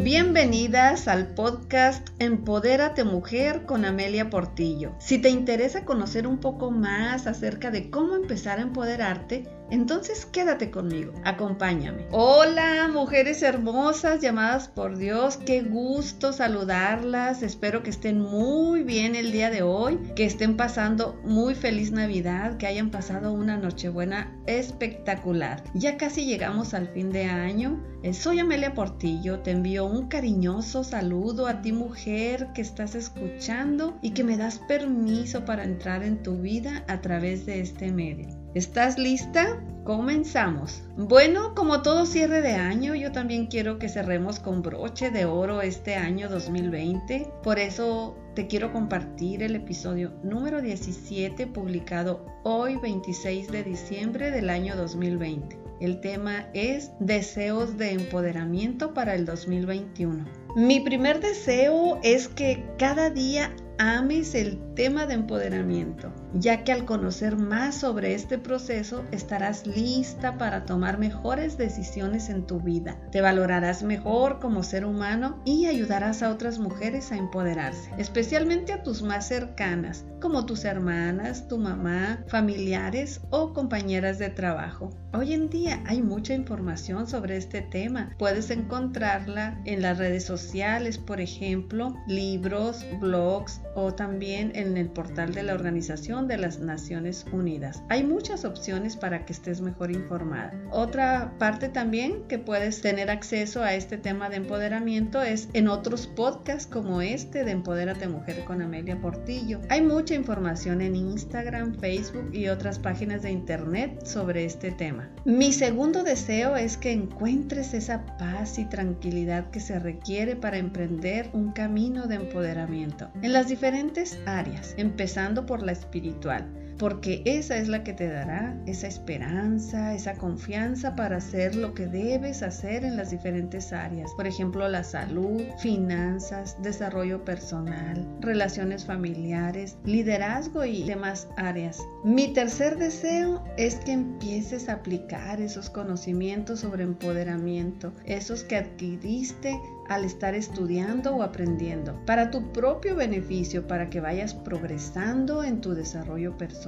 Bienvenidas al podcast Empodérate Mujer con Amelia Portillo. Si te interesa conocer un poco más acerca de cómo empezar a empoderarte, entonces quédate conmigo, acompáñame. Hola, mujeres hermosas llamadas por Dios, qué gusto saludarlas. Espero que estén muy bien el día de hoy, que estén pasando muy feliz Navidad, que hayan pasado una Nochebuena espectacular. Ya casi llegamos al fin de año. Eh, soy Amelia Portillo, te envío un cariñoso saludo a ti mujer que estás escuchando y que me das permiso para entrar en tu vida a través de este medio. ¿Estás lista? Comenzamos. Bueno, como todo cierre de año, yo también quiero que cerremos con broche de oro este año 2020. Por eso te quiero compartir el episodio número 17 publicado hoy 26 de diciembre del año 2020. El tema es deseos de empoderamiento para el 2021. Mi primer deseo es que cada día ames el tema de empoderamiento, ya que al conocer más sobre este proceso estarás lista para tomar mejores decisiones en tu vida. Te valorarás mejor como ser humano y ayudarás a otras mujeres a empoderarse, especialmente a tus más cercanas, como tus hermanas, tu mamá, familiares o compañeras de trabajo. Hoy en día hay mucha información sobre este tema. Puedes encontrarla en las redes sociales, por ejemplo, libros, blogs o también en el portal de la Organización de las Naciones Unidas. Hay muchas opciones para que estés mejor informada. Otra parte también que puedes tener acceso a este tema de empoderamiento es en otros podcasts como este de Empodérate Mujer con Amelia Portillo. Hay mucha información en Instagram, Facebook y otras páginas de internet sobre este tema. Mi segundo deseo es que encuentres esa paz y tranquilidad que se requiere para emprender un camino de empoderamiento en las diferentes áreas, empezando por la espiritual porque esa es la que te dará esa esperanza, esa confianza para hacer lo que debes hacer en las diferentes áreas. Por ejemplo, la salud, finanzas, desarrollo personal, relaciones familiares, liderazgo y demás áreas. Mi tercer deseo es que empieces a aplicar esos conocimientos sobre empoderamiento, esos que adquiriste al estar estudiando o aprendiendo, para tu propio beneficio, para que vayas progresando en tu desarrollo personal,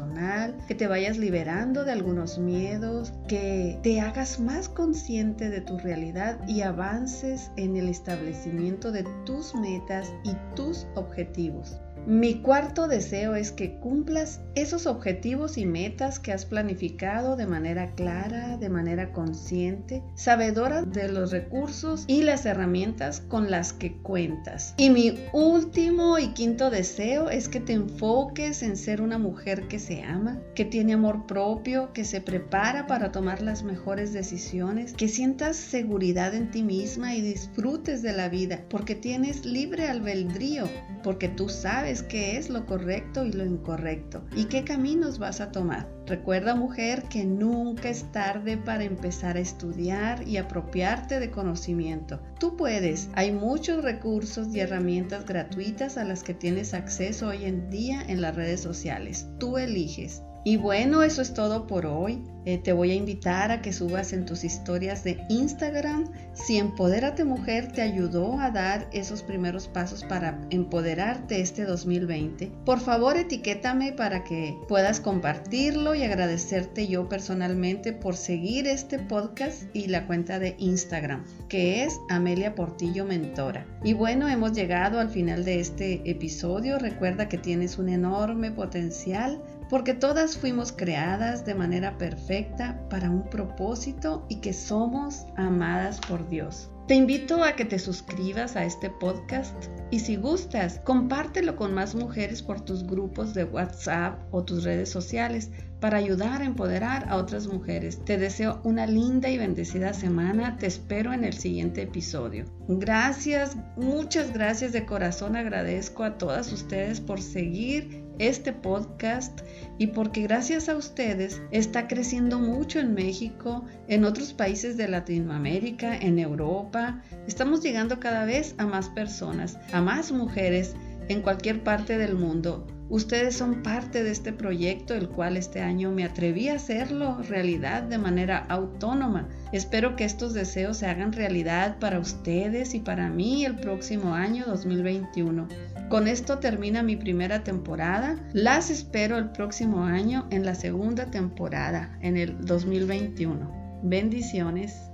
que te vayas liberando de algunos miedos, que te hagas más consciente de tu realidad y avances en el establecimiento de tus metas y tus objetivos. Mi cuarto deseo es que cumplas esos objetivos y metas que has planificado de manera clara, de manera consciente, sabedora de los recursos y las herramientas con las que cuentas. Y mi último y quinto deseo es que te enfoques en ser una mujer que se ama, que tiene amor propio, que se prepara para tomar las mejores decisiones, que sientas seguridad en ti misma y disfrutes de la vida, porque tienes libre albedrío, porque tú qué es lo correcto y lo incorrecto y qué caminos vas a tomar. Recuerda mujer que nunca es tarde para empezar a estudiar y apropiarte de conocimiento. Tú puedes, hay muchos recursos y herramientas gratuitas a las que tienes acceso hoy en día en las redes sociales. Tú eliges. Y bueno, eso es todo por hoy. Eh, te voy a invitar a que subas en tus historias de Instagram si Empodérate Mujer te ayudó a dar esos primeros pasos para empoderarte este 2020. Por favor, etiquétame para que puedas compartirlo y agradecerte yo personalmente por seguir este podcast y la cuenta de Instagram, que es Amelia Portillo Mentora. Y bueno, hemos llegado al final de este episodio. Recuerda que tienes un enorme potencial porque todas fuimos creadas de manera perfecta para un propósito y que somos amadas por Dios. Te invito a que te suscribas a este podcast y si gustas, compártelo con más mujeres por tus grupos de WhatsApp o tus redes sociales para ayudar a empoderar a otras mujeres. Te deseo una linda y bendecida semana. Te espero en el siguiente episodio. Gracias, muchas gracias de corazón. Agradezco a todas ustedes por seguir este podcast y porque gracias a ustedes está creciendo mucho en México, en otros países de Latinoamérica, en Europa. Estamos llegando cada vez a más personas, a más mujeres en cualquier parte del mundo Ustedes son parte de este proyecto, el cual este año me atreví a hacerlo realidad de manera autónoma. Espero que estos deseos se hagan realidad para ustedes y para mí el próximo año 2021. Con esto termina mi primera temporada. Las espero el próximo año en la segunda temporada, en el 2021. Bendiciones.